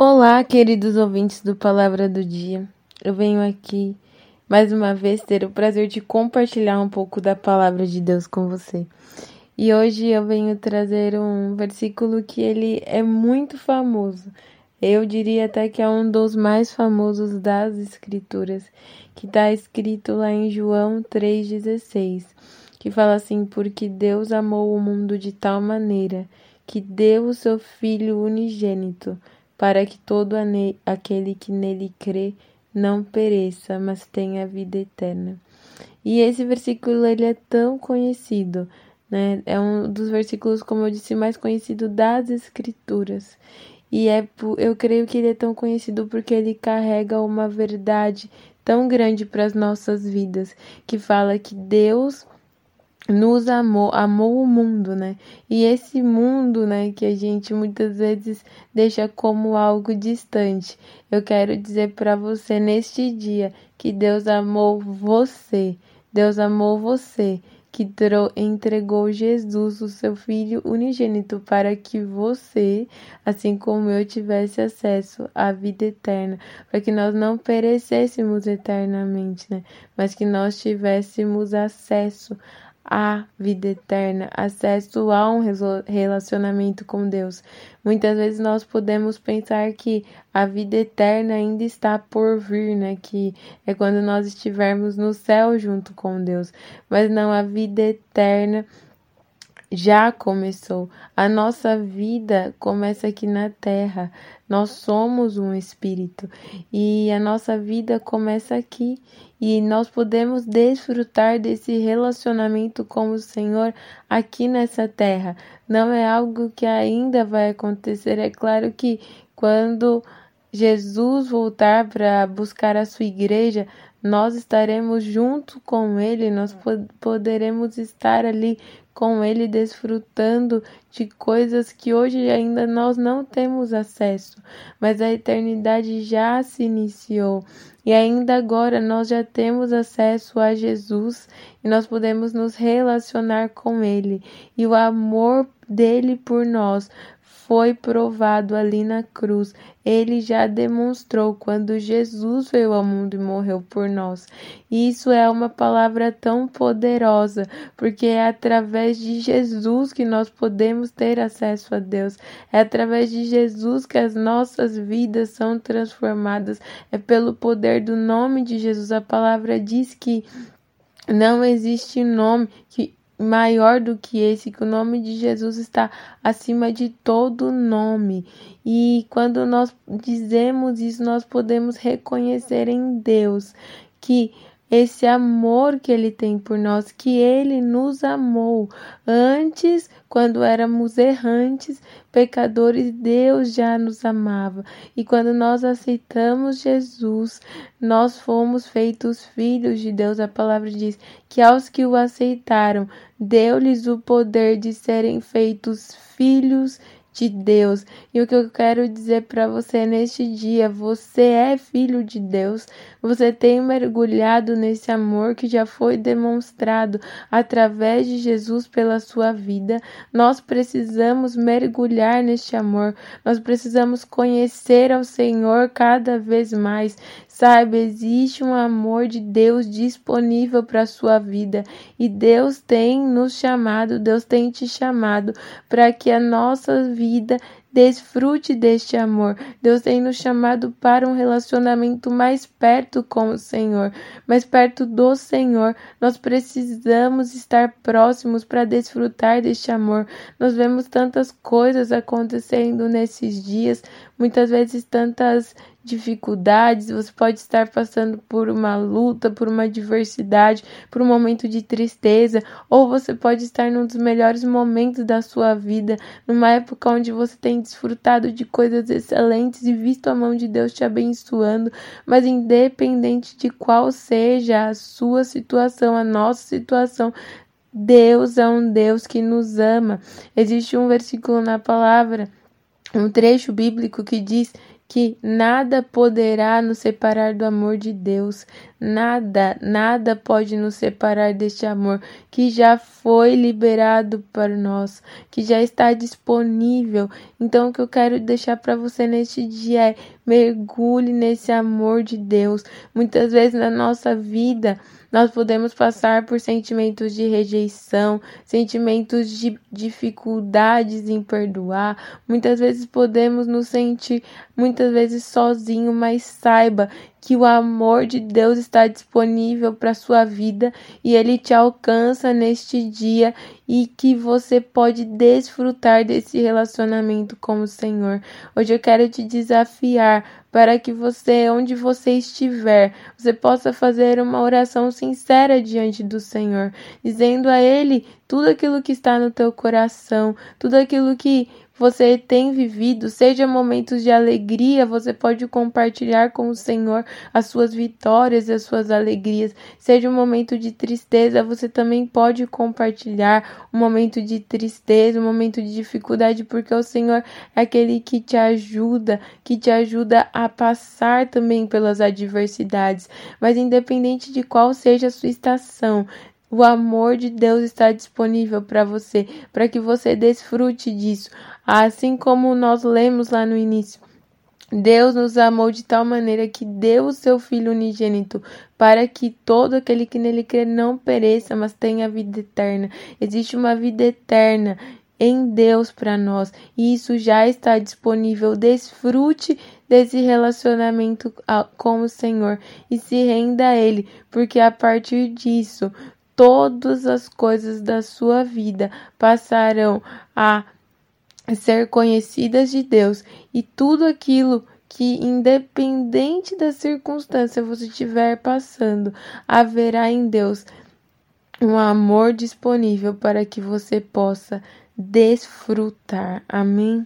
Olá, queridos ouvintes do Palavra do Dia. Eu venho aqui mais uma vez ter o prazer de compartilhar um pouco da palavra de Deus com você. E hoje eu venho trazer um versículo que ele é muito famoso. Eu diria até que é um dos mais famosos das escrituras, que está escrito lá em João 3:16, que fala assim: "Porque Deus amou o mundo de tal maneira que deu o seu filho unigênito, para que todo aquele que nele crê não pereça, mas tenha vida eterna. E esse versículo ele é tão conhecido, né? É um dos versículos, como eu disse, mais conhecido das escrituras. E é, eu creio que ele é tão conhecido porque ele carrega uma verdade tão grande para as nossas vidas, que fala que Deus nos amou, amou o mundo, né? E esse mundo, né, que a gente muitas vezes deixa como algo distante. Eu quero dizer para você neste dia que Deus amou você. Deus amou você, que entregou Jesus, o seu filho unigênito, para que você, assim como eu, tivesse acesso à vida eterna, para que nós não perecêssemos eternamente, né? Mas que nós tivéssemos acesso a vida eterna, acesso a um relacionamento com Deus. Muitas vezes nós podemos pensar que a vida eterna ainda está por vir, né? Que é quando nós estivermos no céu junto com Deus. Mas não, a vida eterna já começou. A nossa vida começa aqui na terra. Nós somos um espírito e a nossa vida começa aqui e nós podemos desfrutar desse relacionamento com o Senhor aqui nessa terra. Não é algo que ainda vai acontecer. É claro que quando Jesus voltar para buscar a sua igreja, nós estaremos junto com Ele, nós poderemos estar ali com Ele, desfrutando de coisas que hoje ainda nós não temos acesso, mas a eternidade já se iniciou. E ainda agora nós já temos acesso a Jesus e nós podemos nos relacionar com Ele. E o amor dele por nós foi provado ali na cruz. Ele já demonstrou quando Jesus veio ao mundo e morreu por nós. Isso é uma palavra tão poderosa, porque é através de Jesus que nós podemos ter acesso a Deus. É através de Jesus que as nossas vidas são transformadas. É pelo poder do nome de Jesus. A palavra diz que não existe nome que maior do que esse, que o nome de Jesus está acima de todo nome. E quando nós dizemos isso, nós podemos reconhecer em Deus que esse amor que ele tem por nós, que ele nos amou antes, quando éramos errantes, pecadores, Deus já nos amava. E quando nós aceitamos Jesus, nós fomos feitos filhos de Deus. A palavra diz que aos que o aceitaram, deu-lhes o poder de serem feitos filhos de de Deus. E o que eu quero dizer para você neste dia, você é filho de Deus. Você tem mergulhado nesse amor que já foi demonstrado através de Jesus pela sua vida. Nós precisamos mergulhar neste amor. Nós precisamos conhecer ao Senhor cada vez mais. Saiba, existe um amor de Deus disponível para a sua vida e Deus tem nos chamado, Deus tem te chamado para que a nossa vida desfrute deste amor. Deus tem nos chamado para um relacionamento mais perto com o Senhor, mais perto do Senhor. Nós precisamos estar próximos para desfrutar deste amor. Nós vemos tantas coisas acontecendo nesses dias, muitas vezes tantas dificuldades, você pode estar passando por uma luta, por uma adversidade, por um momento de tristeza, ou você pode estar num dos melhores momentos da sua vida, numa época onde você tem desfrutado de coisas excelentes e visto a mão de Deus te abençoando, mas independente de qual seja a sua situação, a nossa situação, Deus é um Deus que nos ama. Existe um versículo na palavra, um trecho bíblico que diz que nada poderá nos separar do amor de Deus. Nada, nada pode nos separar deste amor que já foi liberado para nós, que já está disponível. Então, o que eu quero deixar para você neste dia é mergulhe nesse amor de Deus. Muitas vezes na nossa vida, nós podemos passar por sentimentos de rejeição, sentimentos de dificuldades em perdoar. Muitas vezes podemos nos sentir muitas vezes sozinho, mas saiba que o amor de Deus está disponível para sua vida e ele te alcança neste dia e que você pode desfrutar desse relacionamento com o Senhor. Hoje eu quero te desafiar para que você, onde você estiver, você possa fazer uma oração sincera diante do Senhor, dizendo a ele tudo aquilo que está no teu coração, tudo aquilo que você tem vivido, seja momentos de alegria, você pode compartilhar com o Senhor as suas vitórias e as suas alegrias. Seja um momento de tristeza, você também pode compartilhar um momento de tristeza, um momento de dificuldade, porque o Senhor é aquele que te ajuda, que te ajuda a passar também pelas adversidades. Mas independente de qual seja a sua estação, o amor de Deus está disponível para você, para que você desfrute disso. Assim como nós lemos lá no início. Deus nos amou de tal maneira que deu o seu Filho unigênito para que todo aquele que nele crê não pereça, mas tenha vida eterna. Existe uma vida eterna em Deus para nós e isso já está disponível. Desfrute desse relacionamento com o Senhor e se renda a Ele, porque a partir disso todas as coisas da sua vida passarão a ser conhecidas de Deus e tudo aquilo que, independente da circunstância você estiver passando, haverá em Deus um amor disponível para que você possa desfrutar. Amém?